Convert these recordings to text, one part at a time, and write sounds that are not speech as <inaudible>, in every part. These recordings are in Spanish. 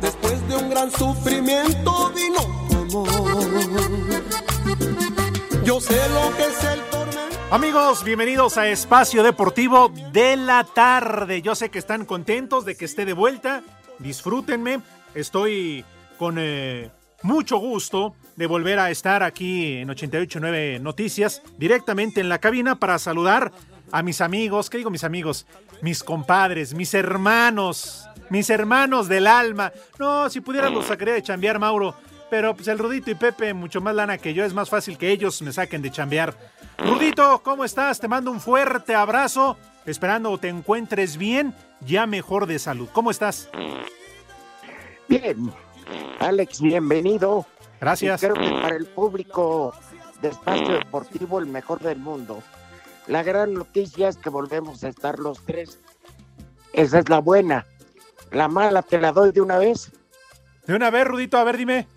Después de un gran sufrimiento vino. Yo sé lo que es el. Amigos, bienvenidos a Espacio Deportivo de la tarde. Yo sé que están contentos de que esté de vuelta. Disfrútenme. Estoy con eh, mucho gusto de volver a estar aquí en 889 Noticias, directamente en la cabina para saludar a mis amigos, ¿qué digo mis amigos? Mis compadres, mis hermanos, mis hermanos del alma. No, si pudieran los sacaría de chambear, Mauro. Pero pues el Rudito y Pepe, mucho más lana que yo, es más fácil que ellos me saquen de chambear. Rudito, ¿cómo estás? Te mando un fuerte abrazo, esperando te encuentres bien, ya mejor de salud. ¿Cómo estás? Bien, Alex, bienvenido. Gracias. Y creo que para el público de Espacio Deportivo, el mejor del mundo. La gran noticia es que volvemos a estar los tres. Esa es la buena. La mala te la doy de una vez. De una vez, Rudito, a ver, dime.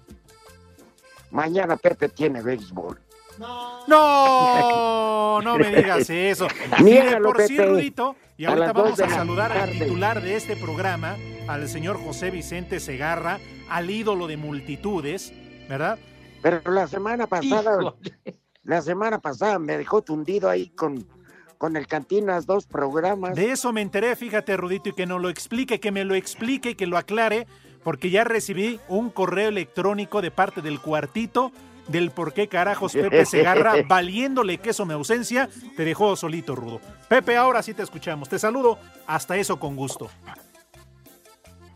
Mañana Pepe tiene béisbol. No, no me digas eso. <laughs> Niégalo, por sí. Rudito, y ahorita vamos a saludar al titular de este programa, al señor José Vicente Segarra, al ídolo de multitudes, ¿verdad? Pero la semana pasada, Híjole. La semana pasada me dejó tundido ahí con, con el Cantinas dos programas. De eso me enteré, fíjate, Rudito, y que nos lo explique, que me lo explique y que lo aclare, porque ya recibí un correo electrónico de parte del cuartito del por qué carajos Pepe Segarra, <laughs> valiéndole queso mi ausencia, te dejó solito, Rudo. Pepe, ahora sí te escuchamos. Te saludo, hasta eso con gusto.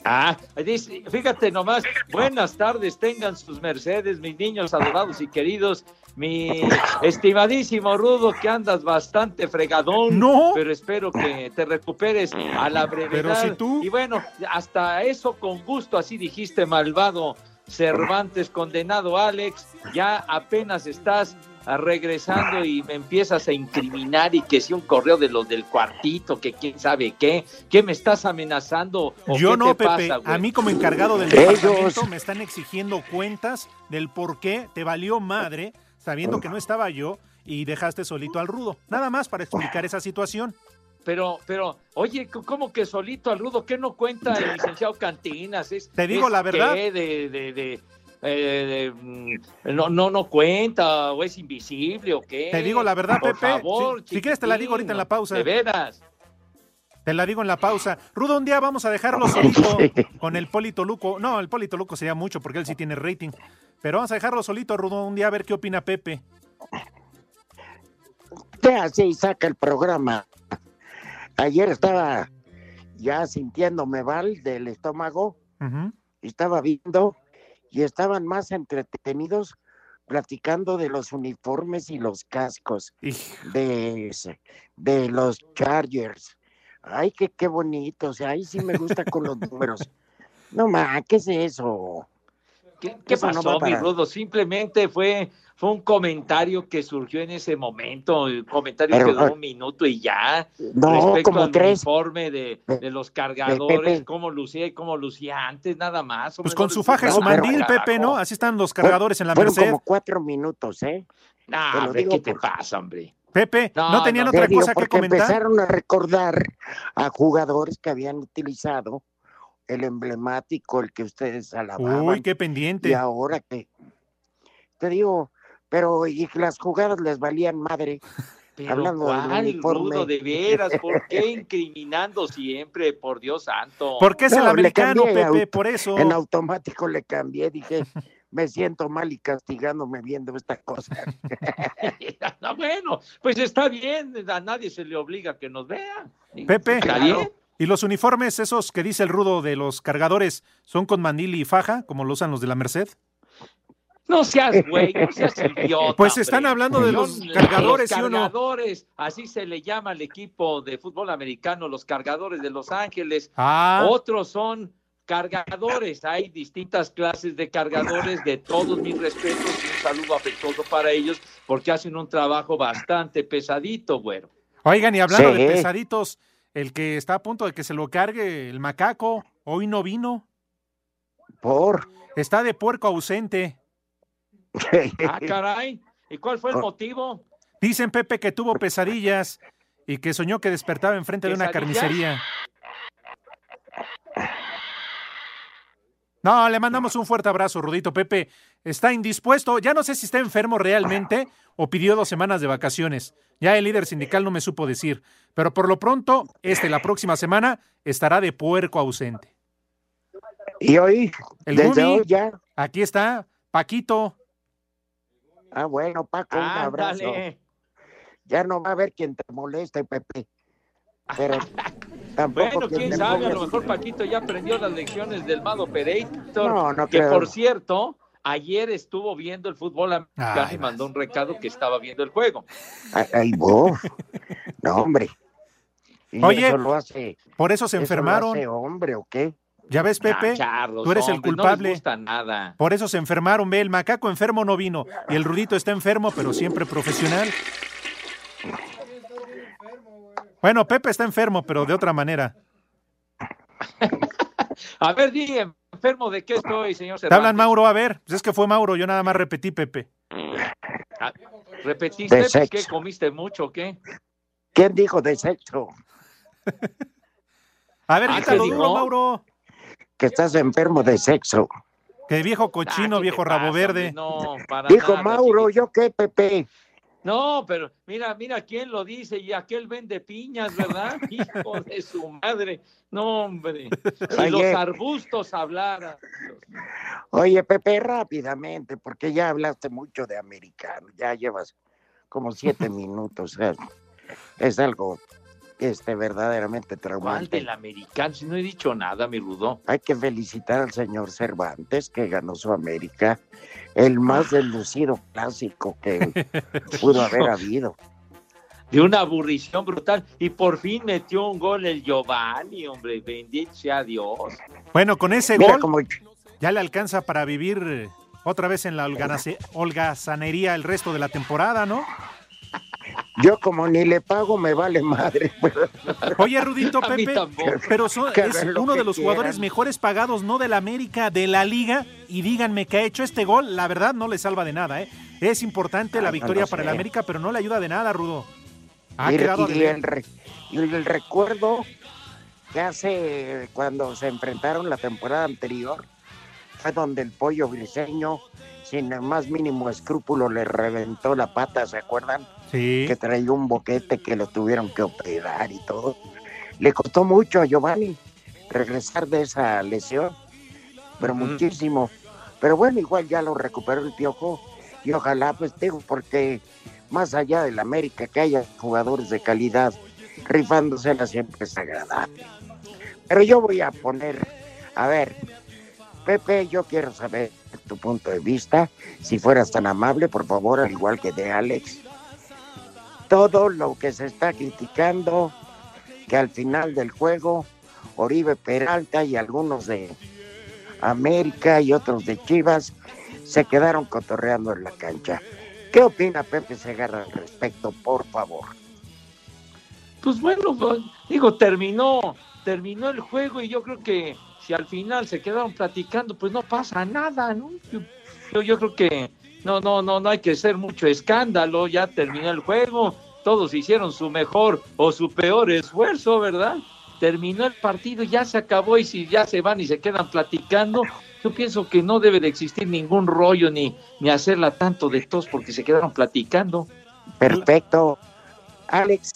Ah, dice, fíjate nomás, buenas tardes, tengan sus mercedes, mis niños adorados y queridos, mi estimadísimo Rudo, que andas bastante fregadón, No. pero espero que te recuperes a la brevedad. Pero si tú- Y bueno, hasta eso con gusto, así dijiste, malvado Cervantes, condenado Alex, ya apenas estás regresando y me empiezas a incriminar y que si un correo de los del cuartito, que quién sabe qué, ¿qué me estás amenazando? ¿O Yo qué no, te Pepe. pasa, a mí como encargado del Ellos. departamento me están exigiendo cuentas del por qué te valió madre, sabiendo que no estaba yo y dejaste solito al rudo. Nada más para explicar esa situación. Pero, pero, oye, ¿cómo que solito al rudo? ¿Qué no cuenta el licenciado Cantinas? Es, Te digo es la verdad. que De, de, de, eh, mm, no, no, no cuenta, o es invisible, o qué. Te digo la verdad, Por Pepe. favor, Si- si quieres te la digo ahorita en la pausa. De veras. Te la digo en la pausa. Rudo, un día vamos a dejarlo <laughs> solito con el Polito Luco. No, el Polito Luco sería mucho porque él sí tiene rating. Pero vamos a dejarlo solito, Rudo, un día a ver qué opina Pepe. ¿Qué hace y saca el programa? Ayer estaba ya sintiéndome mal del estómago, y estaba viendo y estaban más entretenidos platicando de los uniformes y los cascos de, de los Chargers. Ay, qué, qué bonito, o sea, ahí sí me gusta con los números. No ma, ¿qué es eso? ¿Qué, qué no pasó, va mi Rudo? Simplemente fue, fue un comentario que surgió en ese momento, el comentario Pero, que duró ah, un minuto y ya. No, respecto como al tres. uniforme de, Pe- de los cargadores, Pepe. cómo lucía y cómo lucía antes, nada más. Pues con no su faja y su No, pero- mandil, Pepe, ¿no? Así están los cargadores en la Fueron Merced. como cuatro minutos, ¿eh? Nah, Te hombre, ¿qué te por- pasa, hombre? Pepe, ¿no, No, tenían no, otra cosa que porque comentar? empezaron a recordar a jugadores que habían utilizado el emblemático, el que ustedes alababan. Uy, qué Y pendiente. ahora que te digo, pero y las jugadas les valían madre. Pero Hablando del ¿cuál, uniforme. Rudo, de veras? ¿Por qué incriminando siempre? Por Dios santo. Porque es el No, le americano, Pepe, auto- por eso. En automático le cambié, dije, <laughs> me siento mal y castigándome viendo esta cosa. <laughs> no, bueno, pues está bien, a nadie se le obliga a que nos vea. Pepe. ¿Está bien? ¿Y los uniformes, esos que dice el rudo de los cargadores, son con mandil y faja, como lo usan los de la Merced? No seas güey, no seas idiota. Pues están hombre. hablando de los cargadores, los ¿sí o no? cargadores, así se le llama al equipo de fútbol americano, los cargadores de Los Ángeles. Ah, Otros son cargadores. Hay distintas clases de cargadores, de todos mis respetos y un saludo afectuoso para ellos, porque hacen un trabajo bastante pesadito, güero. oigan, y hablando de pesaditos, el que está a punto de que se lo cargue el macaco, hoy no vino, Por. está de puerco ausente. <laughs> Ah, caray. ¿Y cuál fue el motivo? Dicen Pepe que tuvo pesadillas y que soñó que despertaba enfrente de una carnicería. No, le mandamos un fuerte abrazo, Rudito. Pepe está indispuesto. Ya no sé si está enfermo realmente o pidió dos semanas de vacaciones. Ya el líder sindical no me supo decir. Pero por lo pronto, este la próxima semana estará de puerco ausente. Y hoy, El desde Gumi. hoy ya. Aquí está Paquito. Ah, bueno, Paco, un abrazo. Ya no va a haber quien te moleste, Pepe. Pero <laughs> tampoco Bueno, quién sabe, a lo mejor Paquito ya aprendió las lecciones del Mado Operator. No, no que creo. por cierto, ayer estuvo viendo el fútbol americano Ay, y mandó un recado que estaba viendo el juego. Ay, ay, vos. No, hombre. ¿Y Oye, eso lo hace, Por eso se eso lo enfermaron. hace hombre o qué? ¿Ya ves, Pepe? Ah, charros, tú eres el culpable. No les gusta nada. Por eso se enfermaron, ve, el macaco enfermo no vino y el Rudito está enfermo, pero siempre profesional. Bueno, Pepe está enfermo, pero de otra manera. A ver, di, enfermo de qué estoy, señor Te hablan Cervantes. Mauro, a ver, pues es que fue Mauro, yo nada más repetí, Pepe. Ah, ¿Repetiste? De Pues, sexo. ¿Qué comiste mucho o qué? ¿Quién dijo de sexo? <laughs> A ver, Ah, quítalo ¿qué duro, dijo? Mauro. Que estás enfermo de sexo. Que viejo cochino, Ah, ¿qué viejo rabo pasa, verde. No, para Dijo nada, Mauro, chiquito. ¿yo qué, Pepe? No, pero mira, mira quién lo dice y aquel vende piñas, ¿verdad? <laughs> Hijo de su madre. No, hombre. Si Oye. los arbustos hablaran. Oye, Pepe, rápidamente, porque ya hablaste mucho de americano. Ya llevas como siete <laughs> minutos. Es, es algo este, verdaderamente ¿Cuál traumante. del americano? Si no he dicho nada, mi rudo. Hay que felicitar al señor Cervantes que ganó su América, el más deslucido clásico que <laughs> pudo haber habido. De una aburrición brutal. Y por fin metió un gol el Giovanni, hombre. Bendito sea Dios. Bueno, con ese Mira gol como ya le alcanza para vivir otra vez en la holgazanería el resto de la temporada, ¿no? Yo como ni le pago me vale madre. Oye, Rudito, <laughs> Pepe, pero son- es uno de los quieran. jugadores mejores pagados, no de la América, de la Liga. Y díganme que ha hecho este gol, la verdad no le salva de nada, ¿eh? Es importante la no victoria para el América, pero no le ayuda de nada, Rudo. Ha Y, quedado y el, re- y el recuerdo que hace cuando se enfrentaron la temporada anterior fue donde el pollo briseño, sin el más mínimo escrúpulo, le reventó la pata, ¿se acuerdan? Sí. Que traía un boquete que lo tuvieron que operar y todo. Le costó mucho a Giovanni regresar de esa lesión, pero muchísimo. Pero bueno, igual ya lo recuperó el piojo y ojalá, pues digo, porque más allá del América, que haya jugadores de calidad rifándosela siempre es agradable. Pero yo voy a poner, a ver, Pepe, yo quiero saber tu punto de vista, si fueras tan amable, por favor, al igual que de Alex. Todo lo que se está criticando, que al final del juego, Oribe Peralta y algunos de América y otros de Chivas se quedaron cotorreando en la cancha. ¿Qué opina Pepe Segarra al respecto, por favor? Pues bueno, pues, digo, terminó, terminó el juego y yo creo que si al final se quedaron platicando, pues no pasa nada, ¿no? Yo, yo, yo creo que no, no, no, no hay que hacer mucho escándalo, ya terminó el juego, todos hicieron su mejor o su peor esfuerzo, ¿verdad? Terminó el partido, ya se acabó y si ya se van y se quedan platicando, yo pienso que no debe de existir ningún rollo ni, ni hacerla tanto de tos porque se quedaron platicando. Perfecto. Alex,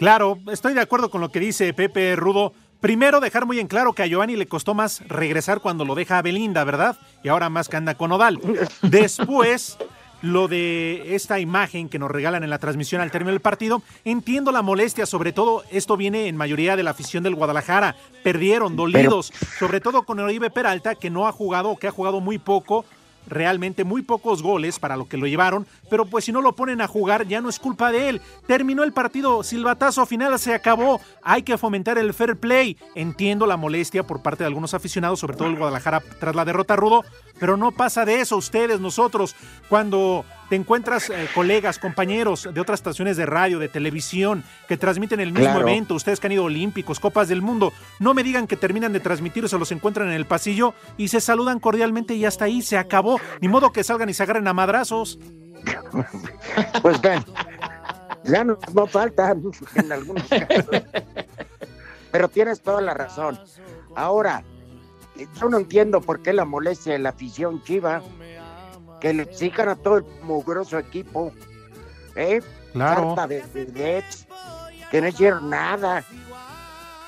Claro, estoy de acuerdo con lo que dice Pepe Rudo. Primero, dejar muy en claro que a Giovanni le costó más regresar cuando lo deja a Belinda, ¿verdad? Y ahora más que anda con Odal. <laughs> Después, lo de esta imagen que nos regalan en la transmisión al término del partido, entiendo la molestia, sobre todo esto viene en mayoría de la afición del Guadalajara. Perdieron, dolidos, sobre todo con Oribe Peralta, que no ha jugado o que ha jugado muy poco realmente muy pocos goles para lo que lo llevaron, pero pues si no lo ponen a jugar ya no es culpa de él. Terminó el partido, silbatazo final se acabó, hay que fomentar el fair play. Entiendo la molestia por parte de algunos aficionados, sobre todo el Guadalajara tras la derrota rudo, pero no pasa de eso ustedes, nosotros, cuando te encuentras eh, colegas, compañeros de otras estaciones de radio, de televisión, que transmiten el mismo evento, ustedes que han ido olímpicos, copas del mundo, no me digan que terminan de transmitir se los encuentran en el pasillo y se saludan cordialmente y hasta ahí se acabó. Ni modo que salgan y se agarren a madrazos. <laughs> Pues ven, ya no, no faltan en algunos casos. Pero tienes toda la razón. Ahora, yo no entiendo por qué la molestia de la afición chiva que le exijan a todo el mugroso equipo, ¿eh? Claro. de, de, que no hicieron nada.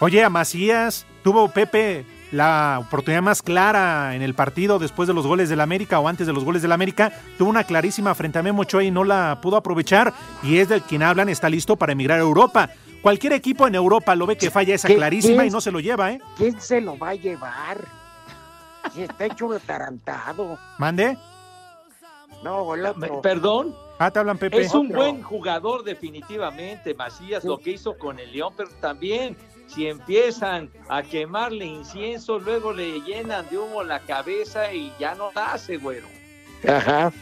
Oye, a Macías, tuvo Pepe la oportunidad más clara en el partido después de los goles del América o antes de los goles del América. Tuvo una clarísima frente a Memo Ochoa y no la pudo aprovechar. Y es del quien hablan, está listo para emigrar a Europa. Cualquier equipo en Europa lo ve que falla esa clarísima y no se lo lleva, ¿eh? ¿Quién se lo va a llevar? Si está hecho un atarantado. ¿Mande? No, el otro. Perdón. Ah, te hablan Pepe. Es un buen jugador definitivamente, Macías, lo que hizo con el León, pero también si empiezan a quemarle incienso, luego le llenan de humo la cabeza y ya no hace, güero. Ajá.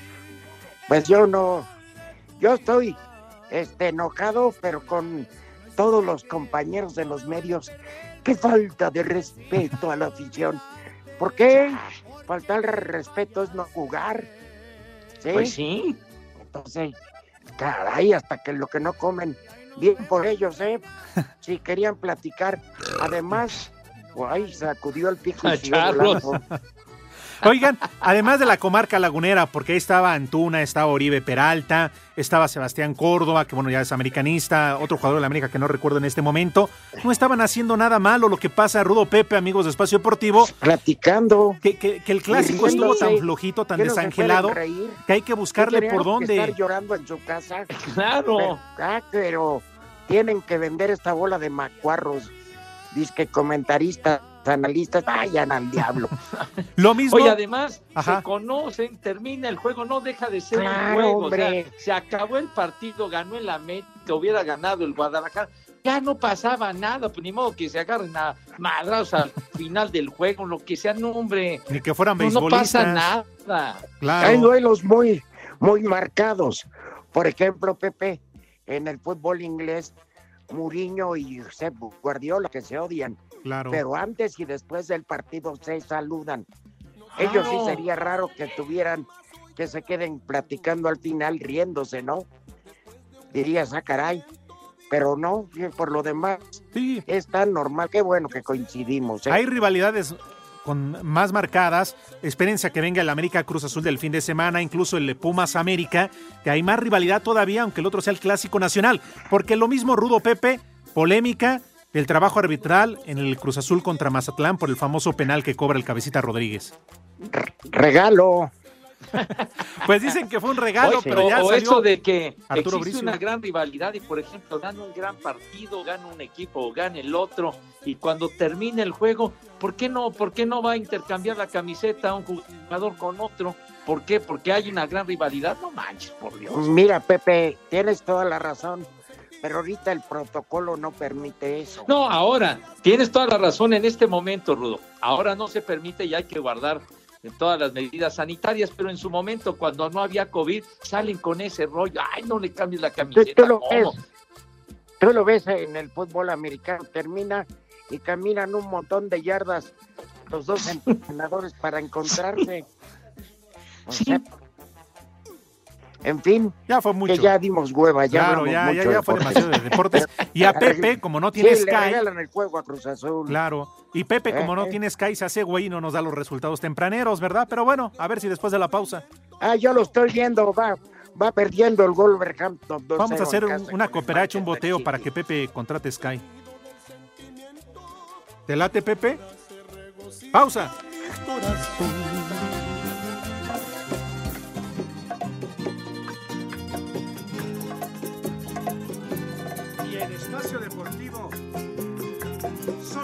Pues yo no, yo estoy este, enojado, pero con todos los compañeros de los medios. Qué falta de respeto a la afición. ¿Por qué? Faltar respeto es no jugar. Pues sí. Entonces, caray, hasta que lo que no comen, bien por ellos, ¿eh? <laughs> Si querían platicar. Además, guay, sacudió el pico y Oigan, además de la comarca lagunera, porque ahí estaba Antuna, estaba Oribe Peralta, estaba Sebastián Córdoba, que bueno, ya es americanista, otro jugador de la América que no recuerdo en este momento, no estaban haciendo nada malo. Lo que pasa, Rudo Pepe, amigos de Espacio Deportivo. Platicando. Que, que, el clásico estuvo tan flojito, tan desangelado, que hay que buscarle por dónde. estar llorando en su casa. Claro. ah, pero tienen que vender esta bola de macuarros, disque comentaristas analistas vayan al diablo. <laughs> Lo mismo. Oye, además, se conocen, termina el juego, no deja de ser un juego. se acabó el partido, ganó el América, hubiera ganado el Guadalajara. Ya no pasaba nada, pues ni modo que se agarren a madrazos al <laughs> final del juego, lo que sea, no, hombre. Ni que fueran beisbolistas. No, pasa nada. Claro. Hay duelos muy, muy marcados. Por ejemplo, Pepe, en el fútbol inglés, Muriño y Josep Guardiola, que se odian pero antes y después del partido se saludan. Ellos sí sería raro que tuvieran, que se queden platicando al final riéndose, ¿no? Dirías, ah, caray. Pero no, por lo demás, sí. es tan normal. Qué bueno que coincidimos. ¿eh? Hay rivalidades con más marcadas. Espérense a que venga el América Cruz Azul del fin de semana, incluso el Pumas América, que hay más rivalidad todavía, aunque el otro sea el clásico nacional. Porque lo mismo Rudo Pepe, polémica, el trabajo arbitral en el Cruz Azul contra Mazatlán por el famoso penal que cobra el cabecita Rodríguez. Regalo. <laughs> pues dicen que fue un regalo, pero ya o eso de que existe una gran rivalidad y por ejemplo gana un gran partido, gana un equipo o gana el otro y cuando termine el juego, ¿por qué no, por qué no va a intercambiar la camiseta un jugador con otro? ¿Por qué? Porque hay una gran rivalidad. No manches, por Dios. Mira, Pepe, tienes toda la razón pero ahorita el protocolo no permite eso. No, ahora, tienes toda la razón en este momento, Rudo. Ahora no se permite y hay que guardar todas las medidas sanitarias, pero en su momento, cuando no había COVID, salen con ese rollo. Ay, no le cambies la camiseta. Tú, lo, ves, tú lo ves en el fútbol americano, termina y caminan un montón de yardas los dos <laughs> entrenadores para encontrarse. sí. En fin, ya fue mucho. Que ya dimos hueva, ya Claro, ya, ya, fue demasiado de deportes. Y a <laughs> Pepe, como no tiene sí, Sky. Le regalan el juego a Cruz Azul. Claro. Y Pepe, como no eh, eh. tiene Sky, se hace güey y no nos da los resultados tempraneros, ¿verdad? Pero bueno, a ver si después de la pausa. Ah, yo lo estoy viendo, va, va perdiendo el Wolverhampton. Vamos a hacer una cooperacha, un boteo para que Pepe contrate Sky. ¿Te late, Pepe? Pausa.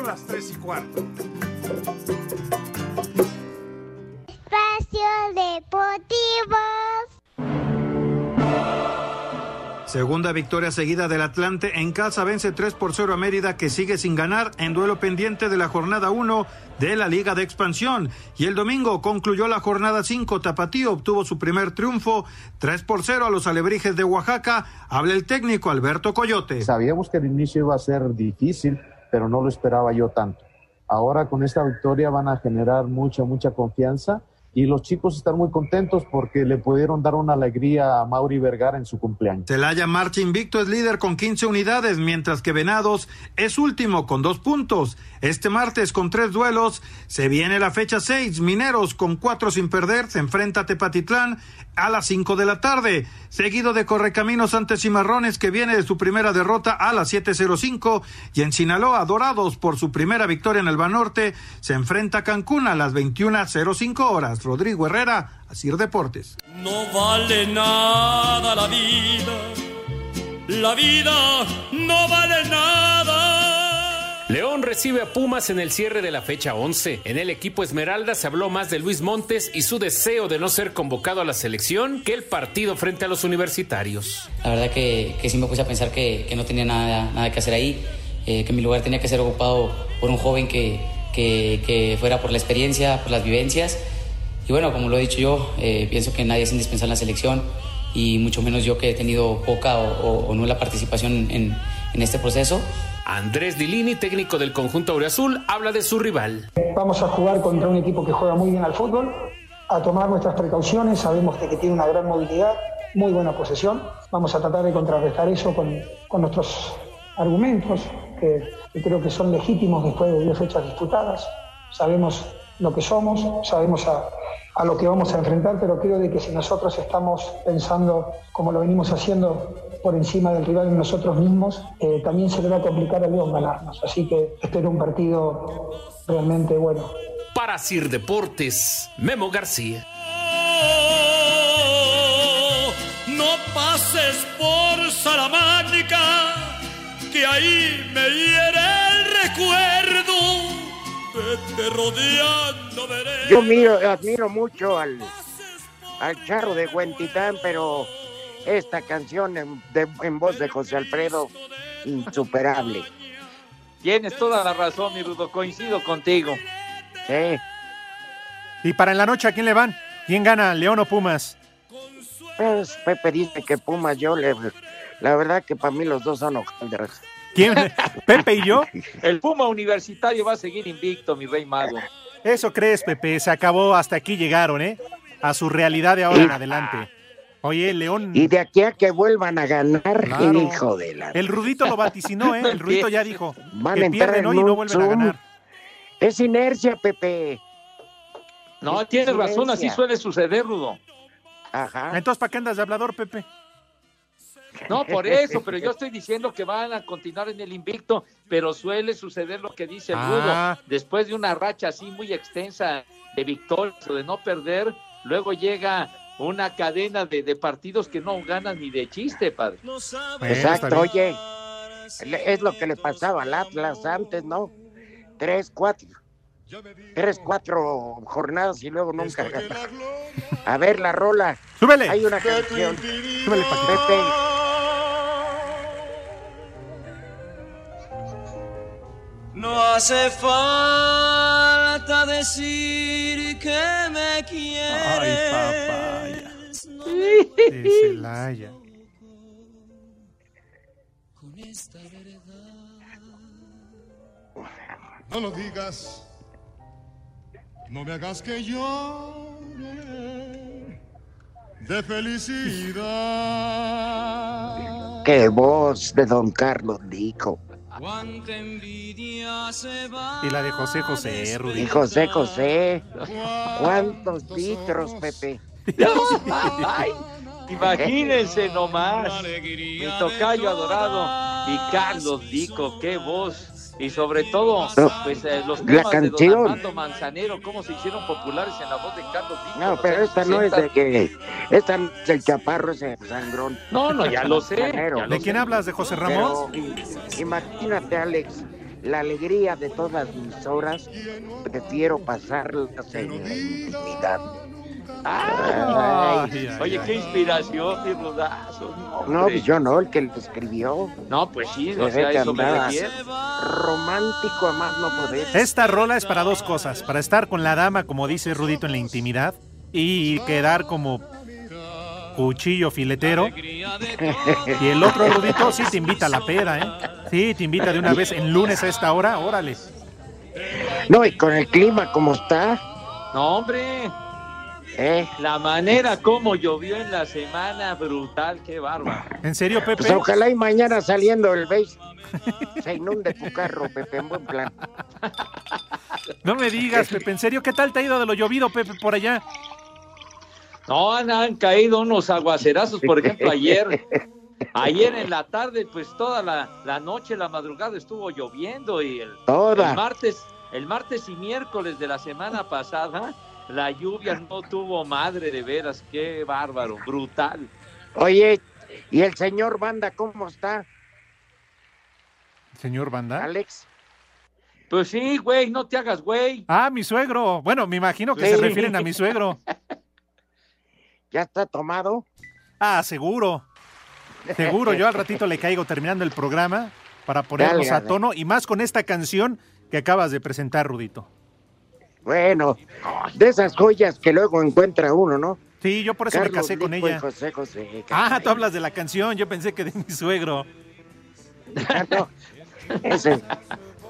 las 3 y cuarto. Espacio Deportivo. Segunda victoria seguida del Atlante en casa vence 3 por 0 a Mérida que sigue sin ganar en duelo pendiente de la jornada 1 de la Liga de Expansión. Y el domingo concluyó la jornada 5, Tapatío obtuvo su primer triunfo 3 por 0 a los Alebrijes de Oaxaca. Habla el técnico Alberto Coyote. Sabíamos que el inicio iba a ser difícil pero no lo esperaba yo tanto. Ahora con esta victoria van a generar mucha, mucha confianza y los chicos están muy contentos porque le pudieron dar una alegría a Mauri Vergara en su cumpleaños. Celaya Marcha Invicto es líder con 15 unidades, mientras que Venados es último con dos puntos. Este martes con tres duelos se viene la fecha 6. Mineros con cuatro sin perder se enfrenta a Tepatitlán a las 5 de la tarde, seguido de Correcaminos ante Cimarrones que viene de su primera derrota a las 7.05 y en Sinaloa Dorados por su primera victoria en el Banorte se enfrenta a Cancún a las 21.05 horas. Rodrigo Herrera, Asir Deportes. No vale nada la vida, la vida no vale nada. León recibe a Pumas en el cierre de la fecha 11. En el equipo Esmeralda se habló más de Luis Montes y su deseo de no ser convocado a la selección que el partido frente a los universitarios. La verdad que, que sí me puse a pensar que, que no tenía nada, nada que hacer ahí, eh, que mi lugar tenía que ser ocupado por un joven que, que, que, fuera por la experiencia, por las vivencias. Y bueno, como lo he dicho yo, eh, pienso que nadie es indispensable en la selección y mucho menos yo que he tenido poca o, o, o nula participación en, en este proceso. Andrés Dilini, técnico del conjunto Aureazul, habla de su rival. Vamos a jugar contra un equipo que juega muy bien al fútbol, a tomar nuestras precauciones, sabemos que tiene una gran movilidad, muy buena posesión. Vamos a tratar de contrarrestar eso con, con nuestros argumentos, que, que creo que son legítimos después de 10 fechas disputadas. Sabemos lo que somos, sabemos a, a, lo que vamos a enfrentar, pero creo de que si nosotros estamos pensando como lo venimos haciendo por encima del rival en nosotros mismos, eh, también se le va a complicar a León ganarnos. Así que espero un partido realmente bueno. Para Sir Deportes, Memo García. No pases por Salamánica, que ahí me hiere el recuerdo. Vete rodeando Yo miro, admiro mucho al, al charro de Huentitán, pero esta canción en, de, en, voz de José Alfredo, insuperable. Tienes toda la razón, mi Rudo, coincido contigo. Sí. Y para en la noche, ¿a quién le van? ¿Quién gana, León o Pumas? Pues Pepe dice que Pumas, yo le... La verdad que para mí los dos son hojaldras. ¿Quién? ¿Pepe y yo? El Puma Universitario va a seguir invicto, mi rey mago. Eso crees, Pepe. Se acabó, hasta aquí llegaron, ¿eh? A su realidad de ahora en adelante. Oye, León. Y de aquí a que vuelvan a ganar, claro. hijo de la. El Rudito lo vaticinó, ¿eh? El Rudito ya dijo. Van que pierden hoy y no vuelven a ganar. Es inercia, Pepe. No, es tienes inercia. razón, así suele suceder, Rudo. Ajá. Entonces, ¿para qué andas de hablador, Pepe? <laughs> No, por eso, pero yo estoy diciendo que van a continuar en el invicto, pero suele suceder lo que dice el ah. Rudo. Después de una racha así muy extensa de victorias o de no perder, luego llega una cadena de, de, partidos que no ganan ni de chiste, padre. Exacto, oye, es lo que le pasaba al Atlas antes, ¿no? Tres, cuatro, tres, cuatro jornadas y luego nunca gana. A ver, la rola. Súbele. Hay una canción. Súbele, Pepe. No hace falta decir que me quieres. Ay, papaya. De Celaya. Con esta verdad. No lo digas. No me hagas que llore de felicidad. Qué voz de don Carlos Dico. Y la de José José, Rudy. Y José José. ¿Cuántos litros, <laughs> Pepe? <laughs> Ay, <laughs> imagínense nomás. Mi tocayo adorado y Carlos Dico, qué voz. Y sobre todo, pues eh, los temas la canción. de Don Armando Manzanero, cómo se hicieron populares en la voz de Carlos Dico. No, pero esta 60. no es de que. Esta no es el chaparro, ese sangrón. No, no, ya lo sé. Ya ¿De quién hablas? ¿De José Ramos? Pero, imagínate, Alex, la alegría de todas mis horas. Prefiero pasarlas en la intimidad. Ay, ay, oye, ay. qué inspiración. No, No, pues yo no, el que lo escribió. No, pues sí, o sea, que eso me. Romántico a más no poder. Esta rola es para dos cosas, para estar con la dama, como dice Rudito, en la intimidad y quedar como cuchillo filetero. <laughs> Y el otro Rudito sí te invita a la peda, ¿eh? Sí, te invita de una vez en lunes a esta hora, órale. No, y con el clima como está, No, hombre, ¿eh? la manera como llovió en la semana, brutal, qué bárbaro. ¿En serio, Pepe? Pues ojalá y mañana saliendo el beis <laughs> se inunde tu carro, Pepe, en buen plan. No me digas, Pepe, ¿en serio? ¿Qué tal te ha ido de lo llovido, Pepe, por allá? No, han, han caído unos aguacerazos, por ejemplo, ayer. Ayer en la tarde, pues toda la, la noche, la madrugada estuvo lloviendo y el, Toda. el martes, el martes y miércoles de la semana pasada, la lluvia no tuvo madre de veras, qué bárbaro, brutal. Oye, ¿y el señor Banda cómo está, Señor Banda. Alex? Pues sí, güey, no te hagas güey. Ah, mi suegro. Bueno, me imagino que Sí. se refieren a mi suegro. <laughs> ¿Ya está tomado? Ah, seguro. Seguro, yo al ratito le caigo terminando el programa para ponernos a tono y más con esta canción que acabas de presentar, Rudito. Bueno, de esas joyas que luego encuentra uno, ¿no? Sí, yo por eso me casé con Lico y ella. José José. Ah, tú hablas de la canción, yo pensé que de mi suegro. Ah, no. Ese,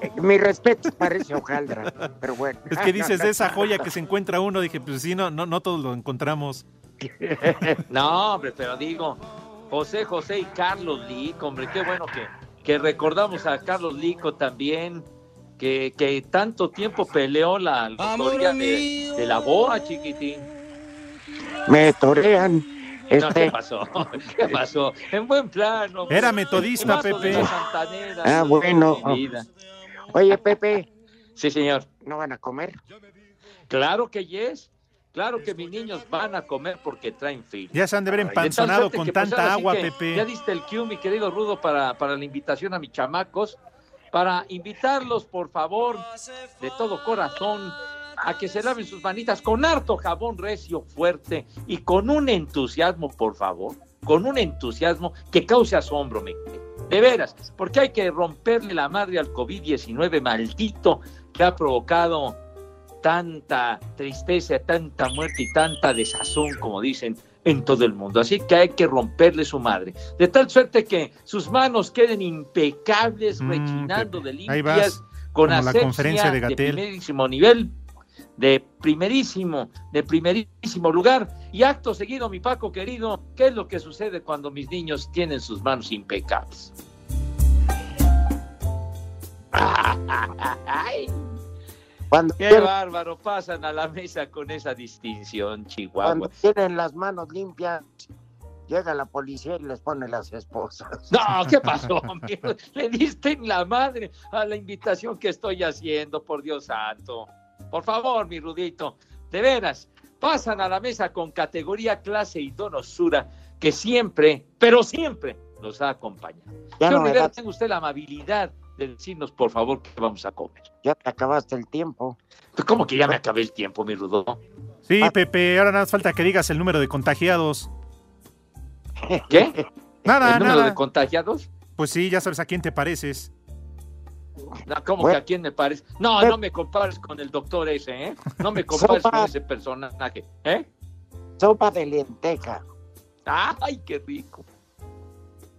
eh, mi respeto parece hojaldra, pero bueno. Es que dices de esa joya que se encuentra uno, dije, pues sí, no, no, no todos lo encontramos. <laughs> No, hombre, pero digo, José José y Carlos Lico, hombre, qué bueno que, que recordamos a Carlos Lico también, que, que tanto tiempo peleó la autoría de, de la boa, chiquitín. Me torean. No, ¿Qué Este, pasó? <laughs> ¿Qué pasó? En buen plano. Era metodista, Pepe. Ah, bueno. Oye, Pepe. Sí, señor. ¿No van a comer? Claro que yes. Claro que mis niños van a comer porque traen fil. Ya se han de ver empanzonado suerte con pues, tanta agua, Pepe. Ya diste el cue, mi querido Rudo, para, para la invitación a mis chamacos, para invitarlos, por favor, de todo corazón, a que se laven sus manitas con harto jabón recio, fuerte y con un entusiasmo, por favor, con un entusiasmo que cause asombro, me de veras, porque hay que romperle la madre al COVID-19 maldito que ha provocado tanta tristeza, tanta muerte y tanta desazón, como dicen, en todo el mundo. Así que hay que romperle su madre. De tal suerte que sus manos queden impecables, Mm, rechinando de Ahí limpias, vas, con la conferencia de de primerísimo nivel, de primerísimo, de primerísimo lugar. Y acto seguido, mi Paco querido, ¿qué es lo que sucede cuando mis niños tienen sus manos impecables? <laughs> Cuando, ¡Qué tienen, bárbaro! Pasan a la mesa con esa distinción, cuando Chihuahua. tienen las manos limpias, llega la policía y les pone las esposas. No, ¿qué pasó? <laughs> amigo? Le diste en la madre a la invitación que estoy haciendo, por Dios santo. Por favor, mi Rudito, de veras, pasan a la mesa con categoría, clase y donosura que siempre, pero siempre nos ha acompañado. Ya Señor no me da- tenga usted la amabilidad decirnos, por favor, qué vamos a comer. Ya te acabaste el tiempo. Pues, ¿Cómo que ya me acabé el tiempo, mi Rudo? Sí, Ah. Pepe, ahora nada más falta que digas el número de contagiados. <laughs> ¿Qué? Nada, ¿El número nada. de contagiados? Pues sí, ya sabes a quién te pareces. No, ¿Cómo Bueno. que a quién me parece? No, no me compares con el doctor ese, ¿eh? No me <laughs> compares Sopa. con ese personaje, ¿eh? Sopa de lenteja, ¡Ay, qué rico!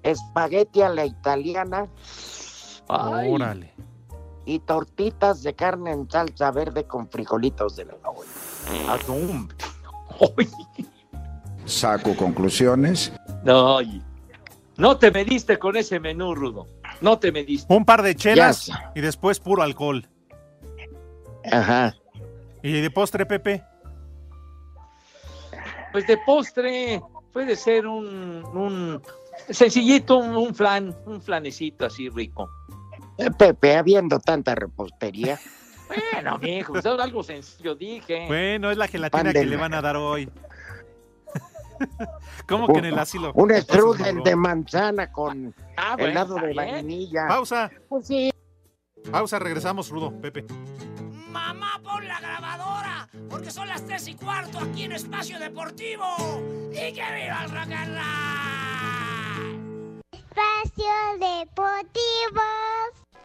espagueti a la italiana Ay, Órale. y tortitas de carne en salsa verde con frijolitos de la olla. atún. Ay, Saco conclusiones. no, no te mediste con ese menú, Rudo. No te mediste. Un par de chelas y después puro alcohol. Ajá. ¿Y de postre, Pepe? Pues de postre puede ser un, un sencillito, un, un flan, un flanecito así rico. Eh, Pepe, habiendo tanta repostería, Bueno, mijo, pues algo sencillo dije. Bueno, es la gelatina Pan que de- le van a dar hoy. <laughs> ¿Cómo que en el asilo? un Eso strudel de manzana con Ah, bueno, helado de vainilla. Pausa, Pues sí. pausa, regresamos, Rudo, Pepe. Mamá, pon la grabadora, porque son las tres y cuarto aquí en Espacio Deportivo. ¡Y que viva el rock and roll! Espacio Deportivo.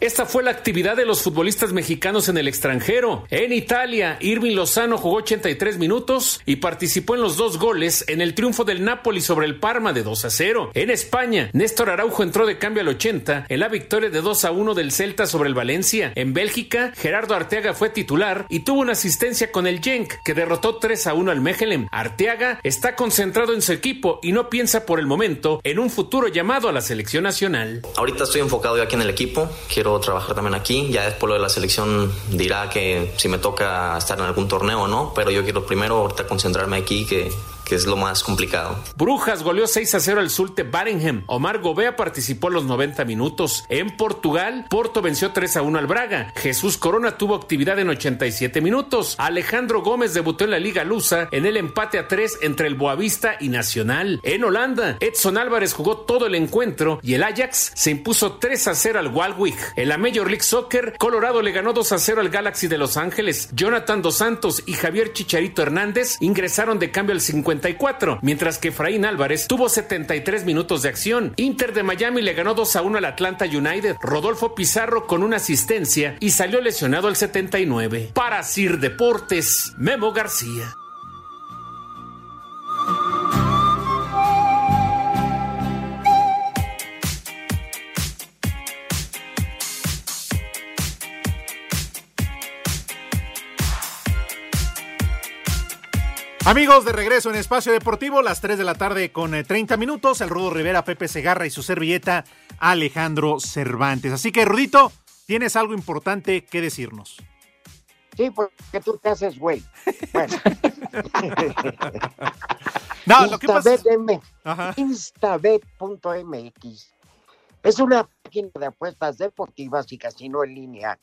Esta fue la actividad de los futbolistas mexicanos en el extranjero. En Italia, Irving Lozano jugó 83 minutos y participó en los dos goles en el triunfo del Napoli sobre el Parma de 2 a 0. En España, Néstor Araujo entró de cambio al 80 en la victoria de 2 a 1 del Celta sobre el Valencia. En Bélgica, Gerardo Arteaga fue titular y tuvo una asistencia con el Genk que derrotó 3 a 1 al Mechelen. Arteaga está concentrado en su equipo y no piensa por el momento en un futuro llamado a la selección nacional. Ahorita estoy enfocado yo aquí en el equipo. Quiero trabajar también aquí. Ya después lo de la selección dirá que si me toca estar en algún torneo o no, pero yo quiero primero ahorita concentrarme aquí, que, es lo más complicado. Brujas goleó 6 a 0 al Sulte Baringham. Omar Gobea participó los 90 minutos. En Portugal, Porto venció 3 a 1 al Braga. Jesús Corona tuvo actividad en 87 minutos. Alejandro Gómez debutó en la Liga Lusa en el empate a 3 entre el Boavista y Nacional. En Holanda, Edson Álvarez jugó todo el encuentro y el Ajax se impuso 3 a 0 al Walwig. En la Major League Soccer, Colorado le ganó 2 a 0 al Galaxy de Los Ángeles. Jonathan Dos Santos y Javier Chicharito Hernández ingresaron de cambio al 54, mientras que Efraín Álvarez tuvo 73 minutos de acción. Inter de Miami le ganó 2 a 1 al Atlanta United. Rodolfo Pizarro con una asistencia y salió lesionado al 79. Para Sir Deportes, Memo García. Amigos, de regreso en Espacio Deportivo, las 3 de la tarde con eh, 30 minutos, el Rudo Rivera, Pepe Segarra y su servilleta Alejandro Cervantes. Así que, Rudito, tienes algo importante que decirnos. Sí, porque tú te haces güey. Bueno. <laughs> No, lo que pasa Instabet.mx es una página de apuestas deportivas y casino en línea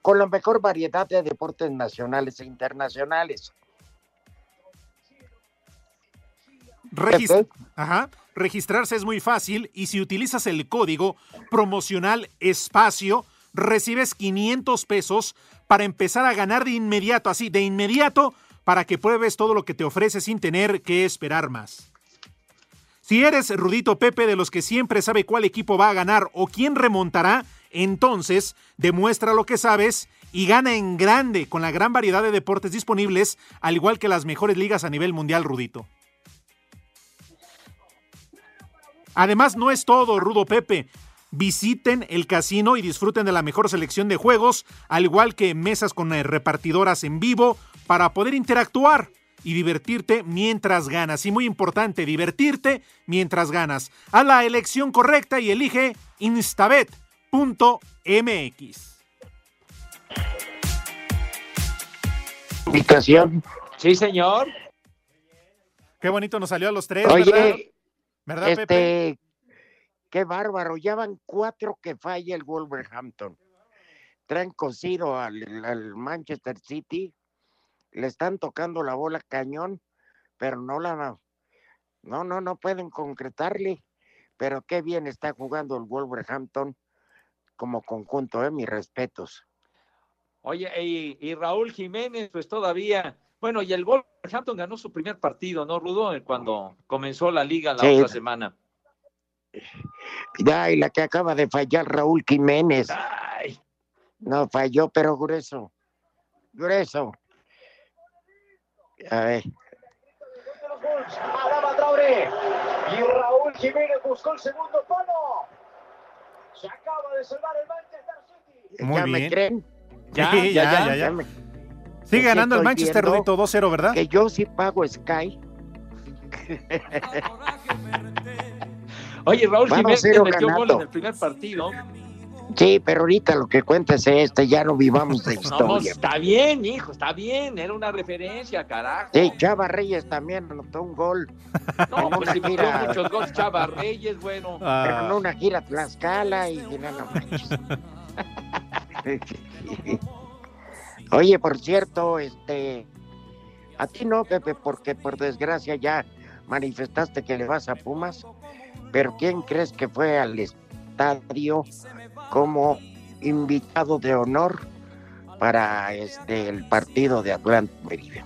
con la mejor variedad de deportes nacionales e internacionales. Ajá. Registrarse es muy fácil y si utilizas el código promocional espacio, recibes 500 pesos para empezar a ganar de inmediato, así, de inmediato, para que pruebes todo lo que te ofrece sin tener que esperar más. Si eres Rudito Pepe de los que siempre sabe cuál equipo va a ganar o quién remontará, entonces demuestra lo que sabes y gana en grande con la gran variedad de deportes disponibles, al igual que las mejores ligas a nivel mundial, Rudito. Además, no es todo, Rudo Pepe. Visiten el casino y disfruten de la mejor selección de juegos, al igual que mesas con eh, repartidoras en vivo, para poder interactuar y divertirte mientras ganas. Y muy importante, divertirte mientras ganas. Haz la elección correcta y elige instabet.mx. Ubicación. Sí, señor. Qué bonito nos salió a los tres. Oye, ¿Verdad, Pepe? este, qué bárbaro, ya van cuatro que falla el Wolverhampton. Traen cosido al, al Manchester City, le están tocando la bola cañón, pero no la, no, no, no pueden concretarle. Pero qué bien está jugando el Wolverhampton como conjunto, eh, mis respetos. Oye, y, y Raúl Jiménez, pues todavía. Bueno, y el Wolverhampton ganó su primer partido, ¿no, Rudo? Cuando comenzó la liga la Sí. otra semana. Ya, y la que acaba de fallar Raúl Jiménez. No, falló, pero grueso. Grueso. A ver. Traoré. Y Raúl Jiménez buscó el segundo palo. Se acaba de salvar el Manchester City. Muy ¿Ya me bien. creen? Ya, <laughs> Sí, ya, ya, ya, ya. me- Sigue ganando el Manchester Rudito 2-0, ¿verdad? Que yo sí pago Sky. <laughs> Oye, Raúl Jiménez metió gol en el primer partido. Sí, pero ahorita lo que cuenta es este, ya no vivamos de <laughs> No, historia. está bien, hijo, está bien. Era una referencia, carajo. Sí, Chava Reyes también anotó un gol. No, en pues una si metió gira, muchos goles Chava Reyes, bueno. <laughs> pero en una gira a Tlaxcala y no manches. Oye, por cierto, este, a ti no, Pepe, porque por desgracia ya manifestaste que le vas a Pumas, pero ¿quién crees que fue al estadio como invitado de honor? para este el partido de Atlanta Mérida.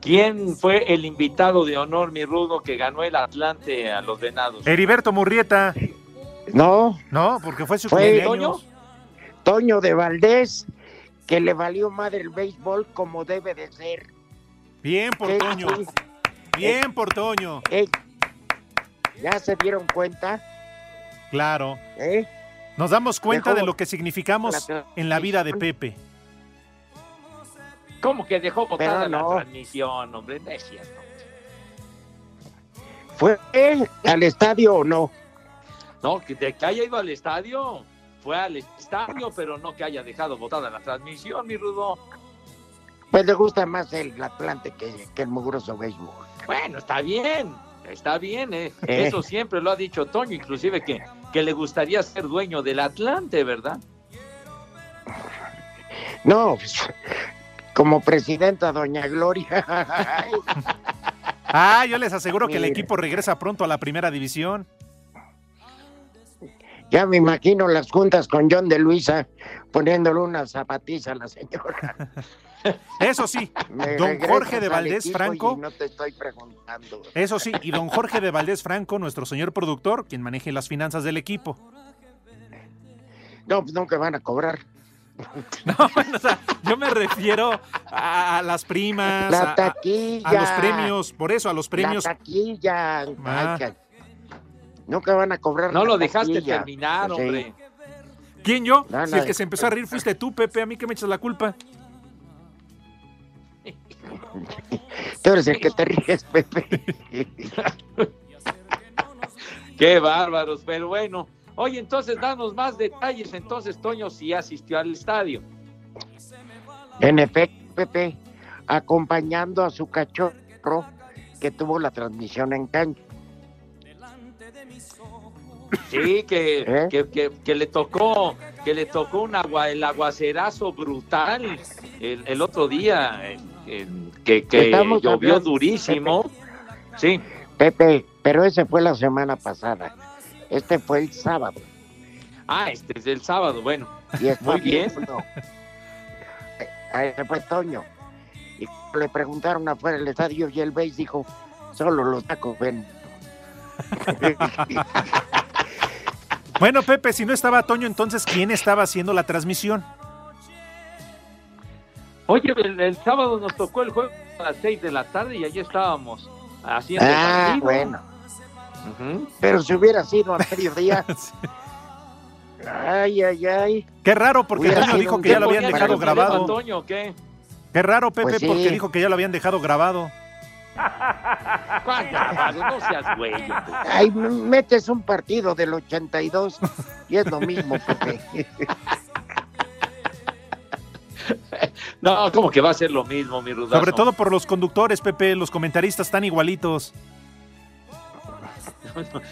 ¿Quién fue el invitado de honor, mi rudo, que ganó el Atlante a los Venados? Heriberto Murrieta. No, No, porque fue su Fue cumpleaños. Toño de Valdés, que le valió madre el béisbol como debe de ser. Bien por Toño. Bien por Toño. ¿Ya se dieron cuenta? Claro. ¿Eh? Nos damos cuenta Dejó de lo que significamos la en la vida de Pepe. ¿Cómo que dejó botada Pero la no. transmisión, hombre? No es cierto. ¿Fue al estadio o no? No, que, de que haya ido al estadio, fue al estadio, pero no que haya dejado botada la transmisión, mi rudo. Pues le gusta más el Atlante que, que el mugroso béisbol. Bueno, está bien, está bien, ¿eh? <laughs> Eh. Eso siempre lo ha dicho Toño, inclusive que, que le gustaría ser dueño del Atlante, ¿verdad? No, pues, como presidenta, doña Gloria. <laughs> Ah, yo les aseguro que el equipo regresa pronto a la primera división. Ya me imagino las juntas con John de Luisa poniéndole una zapatiza a la señora. <laughs> Eso sí, <laughs> don Jorge de al Valdés Franco. no te estoy preguntando. Eso sí, y don Jorge de Valdés Franco, nuestro señor productor, quien maneje las finanzas del equipo. No, pues nunca van a cobrar. <laughs> Bueno, o sea, yo me refiero a, las primas, La a- a- taquilla. a, los premios, por eso, a los premios. La taquilla. Ah. Ay, nunca van a cobrar. No lo dejaste terminar, Sí. hombre. ¿Quién yo? No, si el que se empezó a reír fuiste tú, Pepe, a mí que me echas la culpa. <laughs> Tú eres el que te ríes, Pepe. <laughs> Qué bárbaros, pero bueno. Oye, entonces danos más detalles. Entonces, Toño sí asistió al estadio. En efecto, Pepe, acompañando a su cachorro que tuvo la transmisión en cancha. Sí, que, ¿Eh? que, que- que le tocó, que le tocó un agua, el aguacerazo brutal el, el otro día, que, que llovió hablando, durísimo. Sí, Pepe, pero ese fue la semana pasada. Este fue el sábado. ah, este es el sábado, bueno. Y Muy bien. Eh, Ahí fue Toño. Y le preguntaron afuera del estadio y el Beis dijo, solo los tacos ven. <laughs> Bueno, Pepe, si no estaba Toño, entonces ¿quién estaba haciendo la transmisión? Oye, el, el sábado nos tocó el juego a las 6 de la tarde y allí estábamos haciendo Ah, partido. bueno. Pero si hubiera sido a <laughs> mediodía. Ay, ay, ay. Qué raro, porque Hubiera Toño dijo que ya lo ¿Qué habían dejado grabado. Toño, o qué? Qué raro, Pepe, Pues sí. porque dijo que ya lo habían dejado grabado. <laughs> ¿Cuál grabado? No seas güey. metes un partido del 82 y es lo mismo, Pepe. <laughs> No, como que va a ser lo mismo, mi rudazo. Sobre todo por los conductores, Pepe, los comentaristas están igualitos. <laughs>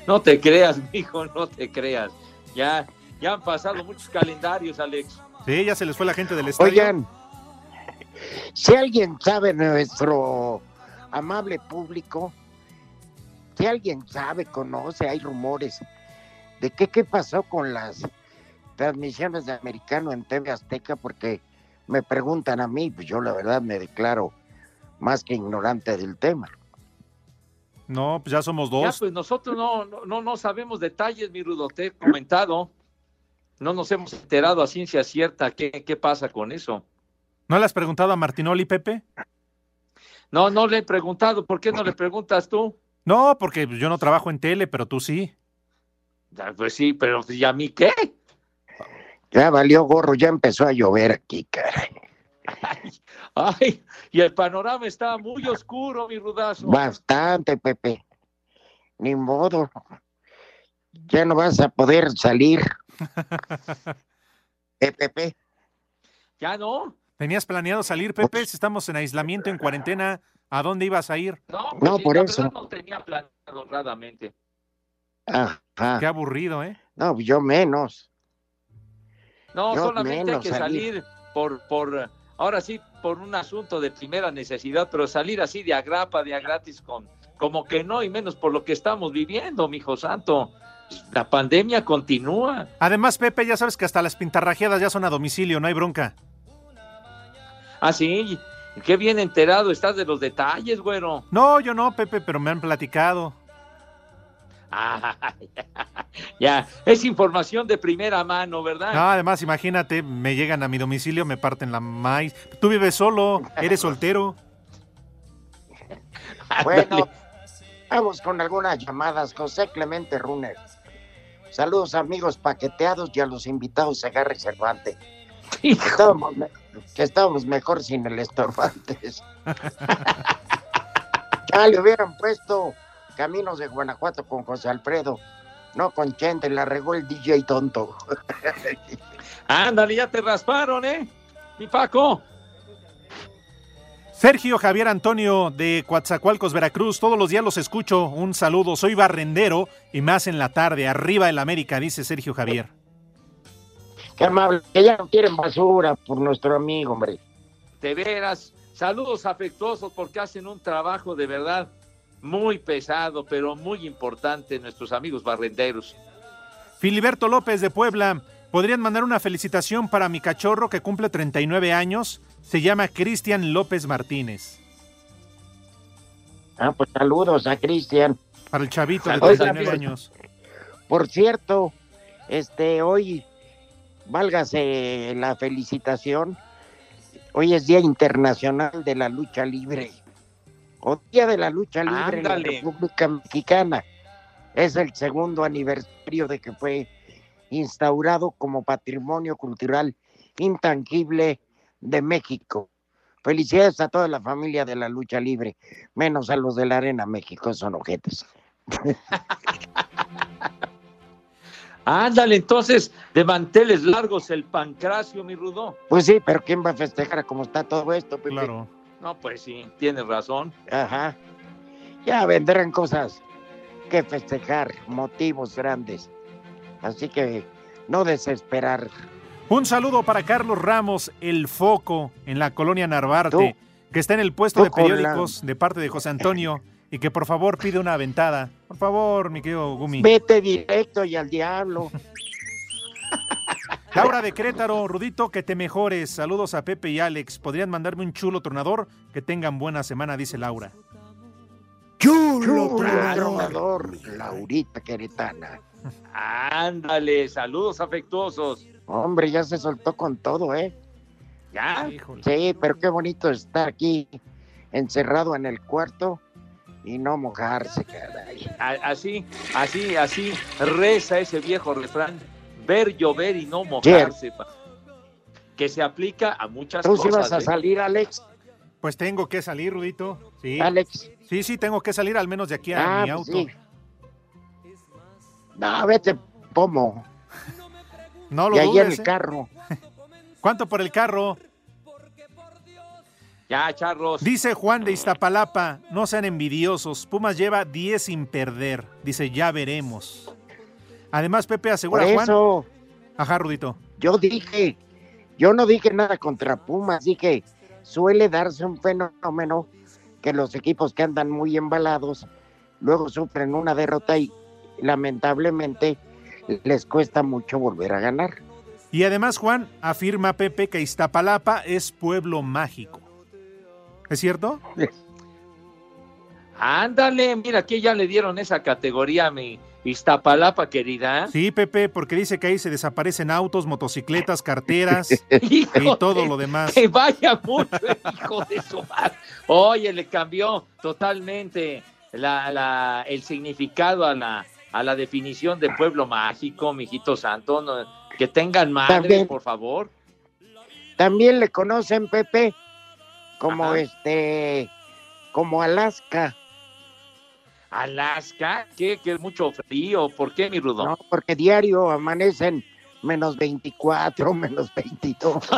No te creas, mijo, no te creas. Ya, ya han pasado muchos calendarios, Alex. Sí, ya se les fue la gente del estadio. Oigan, si alguien sabe, nuestro amable público, si alguien sabe, conoce, hay rumores de que qué pasó con las transmisiones de americano en TV Azteca, porque me preguntan a mí, pues yo la verdad me declaro más que ignorante del tema. No, pues ya somos Ya, dos. pues nosotros no, no, no, no sabemos detalles, mi rudo, te he comentado. No nos hemos enterado a ciencia cierta qué, qué pasa con eso. ¿No le has preguntado a Martinoli, Pepe? No, no le he preguntado. ¿Por qué no le preguntas tú? No, porque yo no trabajo en tele, pero tú sí. Pues sí, pero ¿y a mí qué? Ya valió gorro, ya empezó a llover aquí, caray. Ay, y el panorama está muy oscuro, mi rudazo. Bastante, Pepe. Ni modo. Ya no vas a poder salir. <laughs> Eh, Pepe. ¿Ya no? ¿Tenías planeado salir, Pepe? Si estamos en aislamiento, en cuarentena, ¿a dónde ibas a ir? No, pues No, sí, por la eso. no tenía planeado honradamente. Ajá. Qué aburrido, ¿eh? No, yo menos. No, Yo solamente hay que salir. salir por, por, ahora sí, por un asunto de primera necesidad, pero salir así de agrapa, de a gratis, con, como que no, y menos por lo que estamos viviendo, mijo santo. La pandemia continúa. Además, Pepe, ya sabes que hasta las pintarrajeadas ya son a domicilio, no hay bronca. Ah, sí. Qué bien enterado estás de los detalles, güero. No, yo no, Pepe, pero me han platicado. Ah, <laughs> ya, es información de primera mano, ¿verdad? No, además, imagínate, me llegan a mi domicilio, me parten la maíz. Tú vives solo, eres soltero. <laughs> Bueno, vamos con algunas llamadas. José Clemente Runner. Saludos amigos paqueteados y a los invitados a Garry Cervantes. Estábamos me- que estábamos mejor sin el estorbantes. <laughs> ya le hubieran puesto Caminos de Guanajuato con José Alfredo, no con Chente, la regó el DJ tonto. <laughs> Ándale, ya te rasparon, ¿eh? Mi Paco. Sergio Javier Antonio de Coatzacoalcos, Veracruz. Todos los días los escucho. Un saludo. Soy barrendero y más en la tarde. Arriba el América, dice Sergio Javier. Qué amable, que ya no quieren basura por nuestro amigo, hombre. De veras, saludos afectuosos porque hacen un trabajo de verdad muy pesado, pero muy importante nuestros amigos barrenderos. Filiberto López de Puebla. ¿Podrían mandar una felicitación para mi cachorro que cumple 39 años? Se llama Cristian López Martínez. Ah, pues saludos a Cristian. Para el chavito de Oiga, 39 por- años. Por cierto, este, hoy, válgase la felicitación, hoy es Día Internacional de la Lucha Libre. O Día de la Lucha Libre en la. República Mexicana. Es el segundo aniversario de que fue instaurado como patrimonio cultural intangible de México. Felicidades a toda la familia de la lucha libre, menos a los de la Arena México, son ojetes. <laughs> Ándale, entonces, de manteles largos el pancracio, mi rudo. Pues sí, pero ¿quién va a festejar cómo está todo esto, Pepe? Claro. No, pues sí, tienes razón. Ajá. Ya vendrán cosas que festejar, motivos grandes. Así que no desesperar. Un saludo para Carlos Ramos, el foco en la colonia Narvarte, que está en el puesto de la- periódicos de parte de José Antonio <laughs> y que por favor pide una aventada. Por favor, mi querido Gumi. Vete directo y al diablo. <laughs> Laura de Querétaro, Rudito, que te mejores. Saludos a Pepe y Alex. ¿Podrían mandarme un chulo tronador? Que tengan buena semana, dice Laura. Chulo tronador, Laurita Queretana. Ándale, saludos afectuosos. Hombre, ya se soltó con todo, ¿eh? ¿Ya? Sí, pero qué bonito estar aquí encerrado en el cuarto y no mojarse, caray. Así, así, así reza ese viejo refrán, ver llover y no mojarse. pa- Que se aplica a muchas ¿Tú sí cosas. vas a ¿eh? salir, Alex? Pues tengo que salir, Rudito. Sí. Alex. Sí, sí, tengo que salir al menos de aquí a Ah, mi pues auto. sí. No, vete, pomo. No lo y ahí en dudes, el ¿eh? carro. <laughs> ¿Cuánto por el carro? Ya, charros. Dice Juan de Iztapalapa, no sean envidiosos. Pumas lleva 10 sin perder. Dice, ya veremos. Además, Pepe Por asegura Juan. Ajá, Rudito. yo dije, yo no dije nada contra Pumas, dije, suele darse un fenómeno que los equipos que andan muy embalados luego sufren una derrota y lamentablemente les cuesta mucho volver a ganar. Y además, Juan afirma Pepe que Iztapalapa es pueblo mágico. ¿Es cierto? Ándale, mira, aquí ya le dieron esa categoría a mi Iztapalapa, querida. Sí, Pepe, porque dice que ahí se desaparecen autos, motocicletas, carteras <laughs> y todo de- lo demás. Que vaya mucho, hijo de su madre. Oye, le cambió totalmente la, la- el significado a la, a la definición de pueblo mágico, mijito santo. no, que tengan madre, También. por favor. También le conocen, Pepe, como Ajá. este, como Alaska, Alaska, ¿qué? Que es mucho frío. ¿Por qué, mi rudo? ¿no? Porque diario amanecen menos 24, <laughs> menos 22.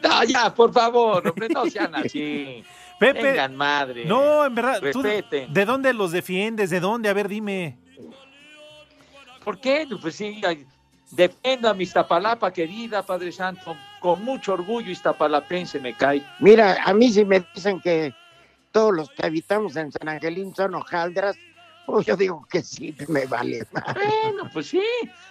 No, ya, por favor, hombre, no sean así. Pepe, Tengan madre. No, en verdad, ¿tú de, dónde los defiendes? ¿De dónde? A ver, dime. ¿Por qué? Pues sí, defiendo a mi Iztapalapa querida, Padre Santo. Con mucho orgullo iztapalapense me cae. Mira, a mí si me dicen que todos los que habitamos en San Angelín son hojaldras, Pues yo digo que sí, me vale. Bueno, pues sí.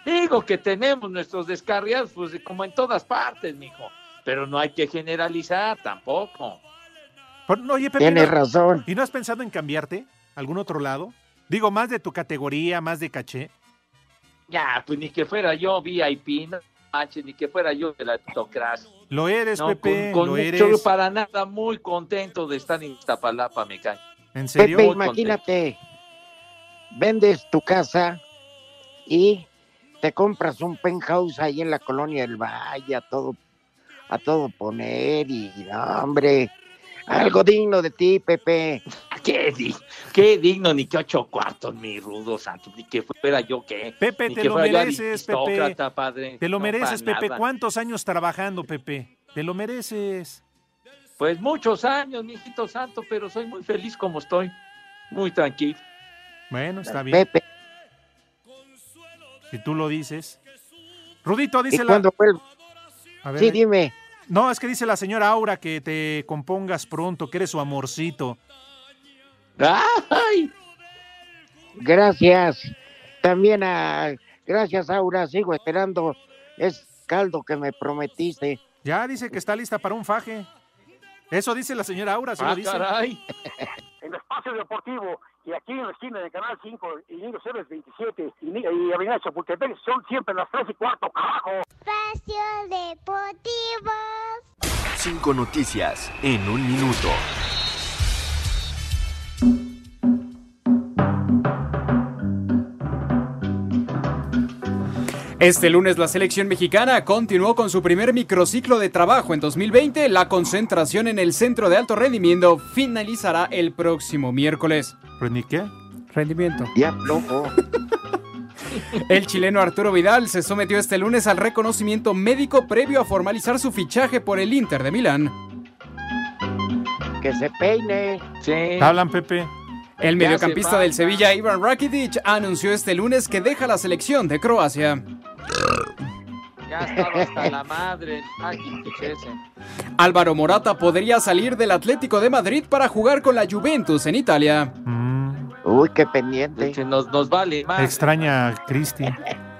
Digo que tenemos nuestros descarriados, pues como en todas partes, mijo. Pero no hay que generalizar tampoco. No, oye, Pepe, Tienes ¿no- razón. ¿Y no has pensado en cambiarte? a ¿Algún otro lado? Digo, más de tu categoría, más de caché. Ya, pues ni que fuera yo VIP, no manches, ni que fuera yo de la autocracia. Lo eres, No, Pepe, con, con lo mucho, eres. para nada, muy contento de estar en Iztapalapa, me cae. ¿En Pepe, Muy imagínate, vendes tu casa y te compras un penthouse ahí en la colonia del Valle, a todo, a todo poner y, no, hombre, algo digno de ti, Pepe. ¿Qué, di- qué digno, ni que ocho cuartos, mi rudo santo, ni que fuera yo qué. Pepe, ni te que lo fuera mereces, Pepe. padre. Te lo No, mereces, Pepe. nada. ¿Cuántos años trabajando, Pepe? Te lo mereces. Pues muchos años, mijito santo, pero soy muy feliz como estoy. Muy tranquilo. Bueno, está bien. Pepe, Si tú lo dices. Rudito, ¿y dice la... cuando vuelvo? A ver, Sí, eh. dime. No, es que dice la señora Aura que te compongas pronto, que eres su amorcito. ¡Ay! Gracias. También a, gracias, Aura, sigo esperando es caldo que me prometiste. Ya dice que está lista para un faje. Eso dice la señora Aura, ¿sí Ah, lo dice? caray. <laughs> en Espacio Deportivo y aquí en la esquina de Canal 5 y Niño Ceres 27 y, y Avenida Chapultepec son siempre las 3 y cuarto, carajo. Espacio Deportivo. Cinco noticias en un minuto. Este lunes la selección mexicana continuó con su primer microciclo de trabajo en 2020. La concentración en el centro de alto rendimiento finalizará el próximo miércoles. ¿Pues ni qué? Rendimiento. Ya, loco. <laughs> El chileno Arturo Vidal se sometió este lunes al reconocimiento médico previo a formalizar su fichaje por el Inter de Milán. Que se peine. Sí. Hablan, Pepe. El mediocampista del. Sevilla, Ivan Rakitic, anunció este lunes que deja la selección de Croacia. Ya estaba hasta la madre. Álvaro Morata podría salir del Atlético de Madrid para jugar con la Juventus en Italia. Uy, qué pendiente. Nos, nos vale más. Extraña a Cristi.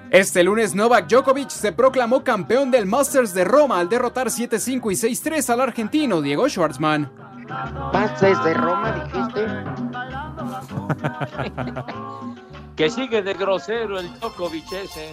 Este lunes Novak Djokovic se proclamó campeón del Masters de Roma al derrotar 7-5 y 6-3 al argentino Diego Schwartzman. Pases de Roma, dijiste. Que sigue de grosero el Djokovic ese.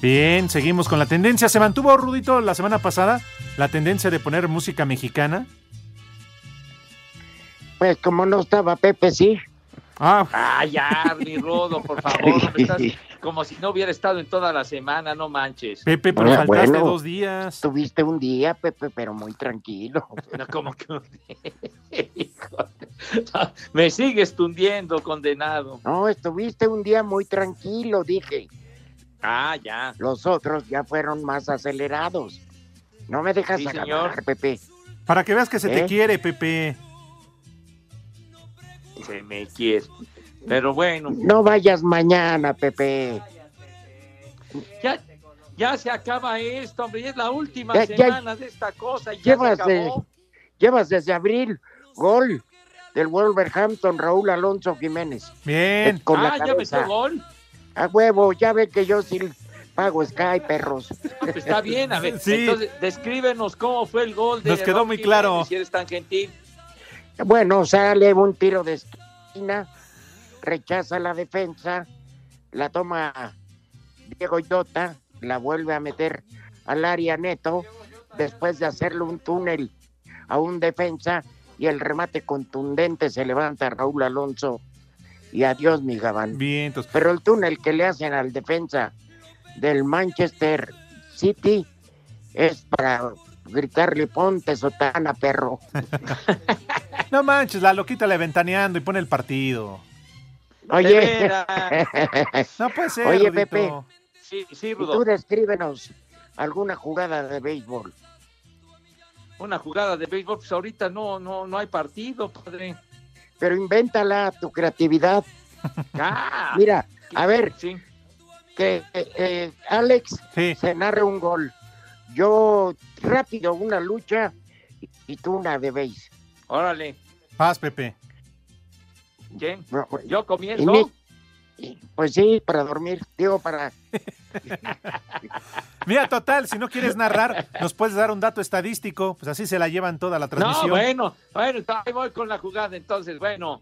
Bien, seguimos con la tendencia. ¿Se mantuvo, Rudito, la semana pasada la tendencia de poner música mexicana? Pues como no estaba Pepe, sí. Ah, Ah, ya, mi Rodo, por favor. no me estás como si no hubiera estado en toda la semana, no manches. Pepe, pero faltaste bueno. dos días. Tuviste un día, Pepe, pero muy tranquilo. <laughs> No, como que... <laughs> Me sigues tundiendo, condenado. No, estuviste un día muy tranquilo, dije. Ah, ya. Los otros ya fueron más acelerados. No me dejas Sí, agarrar, señor. Pepe. Para que veas que se te ¿Eh? quiere, Pepe. Se me quiere. Pero bueno, No vayas mañana, Pepe. ya, ya se acaba esto, hombre. Ya es la última Ya- ya- semana de esta cosa y ya se Llevas, de- acabó. llevas desde abril gol del Wolverhampton, Raúl Alonso Jiménez. Bien. Con la ah, ya cabeza. metió gol. A huevo, ya ve que yo sí pago Sky, perros. Pues está bien, a ver. <laughs> Sí. Entonces, descríbenos cómo fue el gol de Nos quedó muy Jiménez, claro. Si eres tan gentil. Bueno, sale un tiro de esquina, rechaza la defensa, la toma Diego Yota, la vuelve a meter al área neto, después de hacerle un túnel a un defensa y el remate contundente se levanta Raúl Alonso y adiós mi gabán. Pero el túnel que le hacen al defensa del Manchester City es para gritarle ponte sotana, perro. <laughs> No manches, la loquita le ventaneando y pone el partido. Oye. No puede ser, Oye, Rudito. Pepe. Sí, sí, y Rudo. tú descríbenos alguna jugada de béisbol. Una jugada de béisbol, pues ahorita no, no, no hay partido, padre. Pero invéntala, tu creatividad. <laughs> Ah, Mira, a ver, sí. que eh, eh, Alex se narre un gol. Yo rápido una lucha y, tú una de base. Órale. Paz, Pepe. ¿Quién? No, pues, Yo comienzo. mi- pues sí, para dormir. Digo, para... <laughs> Mira, total, si no quieres narrar, nos puedes dar un dato estadístico, pues así se la llevan toda la No, transmisión. bueno, bueno, ahí voy con la jugada entonces, bueno.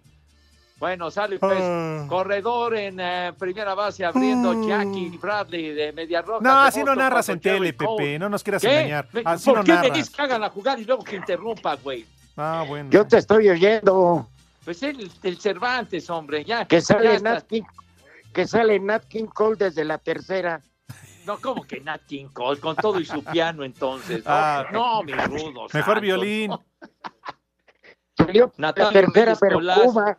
Bueno, sale pues corredor en eh, primera base abriendo Jackie Bradley de Media Roja. No, así no narras en tele. Pepe, no nos quieras ¿Qué? engañar. Me- Así ¿Por no qué me narras. dices que hagan la jugada y luego que interrumpa, güey? Ah, bueno. Yo te estoy oyendo. Pues el, el Cervantes, hombre, ya. Que ya sale está. Nat King, que sale Nat King Cole desde la tercera. No, como que Nat King Cole, con todo y su <laughs> piano entonces. No, Ah. no mi rudo. Mejor santo, violín. no. Salió la Natalia tercera, Reyes pero. Cuba.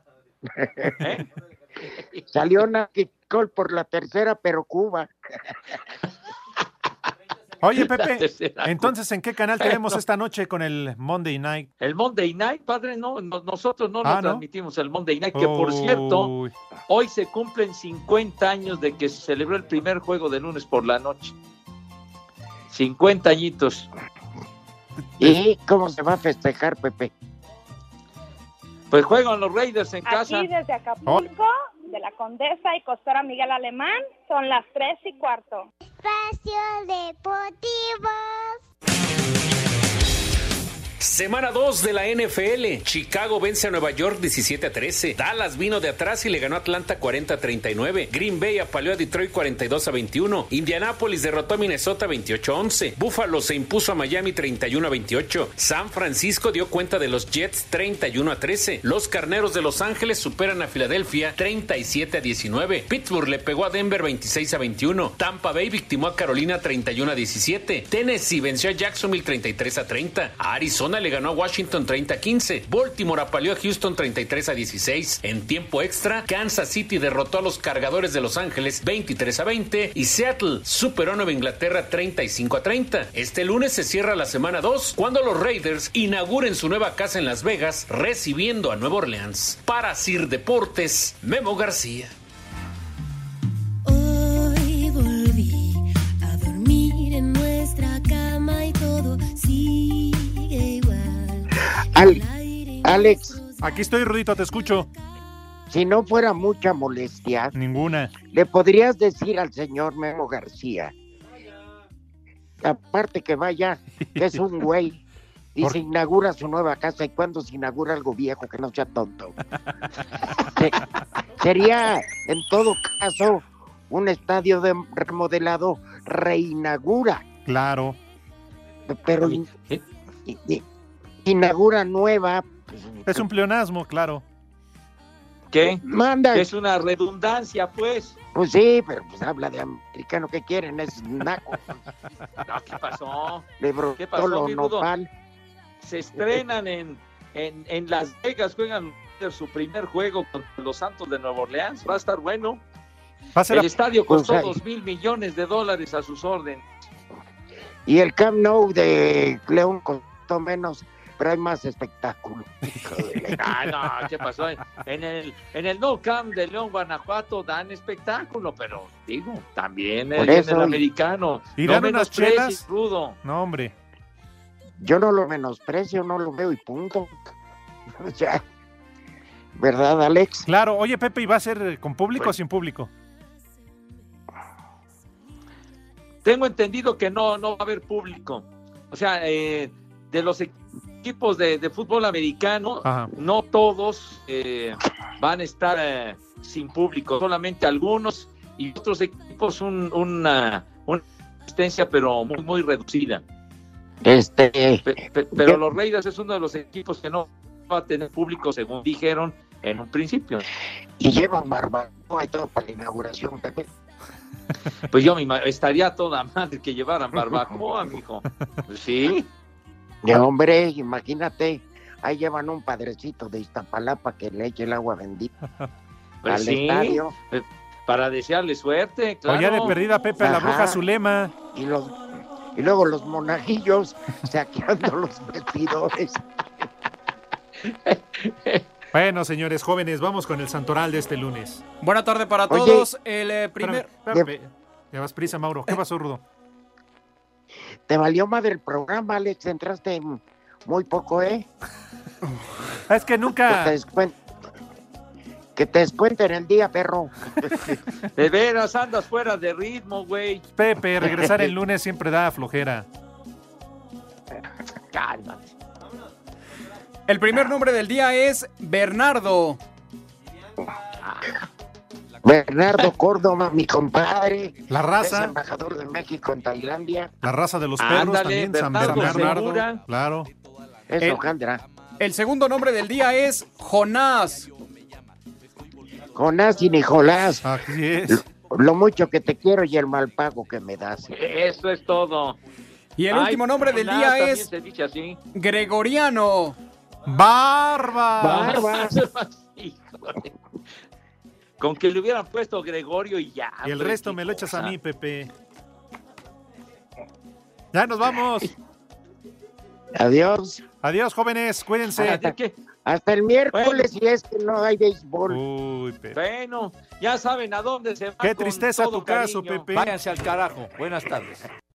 ¿Eh? <laughs> Salió Nat King Cole por la tercera, pero Cuba. <laughs> Oye, <laughs> Pepe, entonces, ¿en qué canal te vemos Bueno. esta noche con el Monday Night? El Monday Night, padre, no, no- nosotros no Ah, lo ¿no? transmitimos el Monday Night, que por cierto, Uy. hoy se cumplen 50 años de que se celebró el primer juego de lunes por la noche. 50 añitos. ¿Y cómo se va a festejar, Pepe? Pues juegan los Raiders en casa. Aquí desde Acapulco, de la Condesa y Costora Miguel Alemán, son las tres y cuarto. Espacio Deportivo. Semana 2 de la NFL. Chicago vence a Nueva York 17 a 13. Dallas vino de atrás y le ganó a Atlanta 40 a 39. Green Bay apaleó a Detroit 42 a 21. Indianapolis derrotó a Minnesota 28 a 11. Buffalo se impuso a Miami 31 a 28. San Francisco dio cuenta de los Jets 31 a 13. Los Carneros de Los Ángeles superan a Filadelfia 37 a 19. Pittsburgh le pegó a Denver 26 a 21. Tampa Bay victimó a Carolina 31 a 17. Tennessee venció a Jacksonville 33 a 30. Arizona le ganó a Washington 30 a 15. Baltimore apaleó a Houston 33 a 16. En tiempo extra, Kansas City derrotó a los cargadores de Los Ángeles 23 a 20 y Seattle superó a Nueva Inglaterra 35 a 30. Este lunes se cierra la semana 2 cuando los Raiders inauguren su nueva casa en Las Vegas recibiendo a Nueva Orleans. Para Sir Deportes, Memo García. Al- Alex, Aquí estoy, Rudito, te escucho. si no fuera mucha molestia, Ninguna. le podrías decir al señor Memo García, aparte que vaya, que es un güey, <laughs> y se inaugura su nueva casa, y cuando se inaugura algo viejo, que no sea tonto. <laughs> Se- sería, en todo caso, un estadio de remodelado reinaugura, Claro. pero in- inaugura nueva, pues, Es un pleonasmo, claro. ¿Qué? Manda. Es una redundancia, pues. Pues sí, pero pues habla de americano, ¿qué quieren? Es naco, No, ¿Qué pasó? de ¿Qué pasó, nopal. Se estrenan en, en, en Las Vegas, juegan su primer juego contra los Santos de Nueva Orleans. Va a estar bueno. Va a ser El a- estadio costó Pues, dos mil millones de dólares a sus órdenes. Y el Camp Nou de León costó menos, pero hay más espectáculo. <laughs> Ah, no, ¿qué pasó? En el, en el No Camp de León, Guanajuato, dan espectáculo, pero digo, también el, en el americano. ¿Y no menosprecies, chelas? rudo. No, hombre. Yo no lo menosprecio, no lo veo y punto. <laughs> O sea, ¿verdad, Alex? Claro, oye, Pepe, ¿y va a ser con público Pues o sin público? Tengo entendido que no, no va a haber público. O sea, eh, de los equipos de, de fútbol americano, Ajá. no todos eh, van a estar eh, sin público, solamente algunos y otros equipos un- una, una asistencia, pero muy, muy reducida. Este, Pe- pe- pero los Raiders es uno de los equipos que no va a tener público, según dijeron en un principio. y llevan barbacoa y todo para la inauguración, Pepe. Pues yo me estaría toda madre que llevaran barbacoa, mijo. <laughs> Sí. Y, <laughs> hombre, imagínate, ahí llevan un padrecito de Iztapalapa que le eche el agua bendita Pues al sí, estadio. eh, para desearle suerte, O ya claro. de perdida, Pepe, a la Ajá. bruja Zulema. Y, los, y luego los monajillos saqueando los vestidores. <laughs> Bueno, señores jóvenes, vamos con el santoral de este lunes. Buena tarde para Oye, todos. el eh, primer. Espérame, Pepe, Ya vas prisa, Mauro. ¿Qué pasó, Rudo? Te valió madre el programa, Alex. Entraste muy poco, ¿eh? <laughs> Es que Que nunca. te, que te descuenten el día, perro. <laughs> De veras, andas fuera de ritmo, güey. Pepe, regresar el <laughs> lunes siempre da flojera. Cálmate. El primer nombre del día es Bernardo. Bernardo <laughs> Córdoba, mi compadre. La Es raza, embajador de México en Tailandia. la raza de los perros Ándale, también, San Bernardo. Segura. Claro. Es El- Ojandra. El segundo nombre del día es Jonás. Jonás y Nicolás. Así es. Lo mucho que te quiero y el mal pago que me das. Eso es todo. Y el Ay, último nombre del día es se dice así. Gregoriano. ¡Barba! Barba. <laughs> Con que le hubieran puesto Gregorio y ya. Y el hombre, resto me lo echas a mí, Pepe. Ya nos vamos. Adiós. Adiós, jóvenes. Cuídense. Adiós, ¿qué? Hasta el miércoles y es que no hay béisbol. Uy, Pepe. Bueno, ya saben a dónde se va. Qué con tristeza todo tu caso, cariño. Pepe. Váyanse al carajo. Buenas tardes.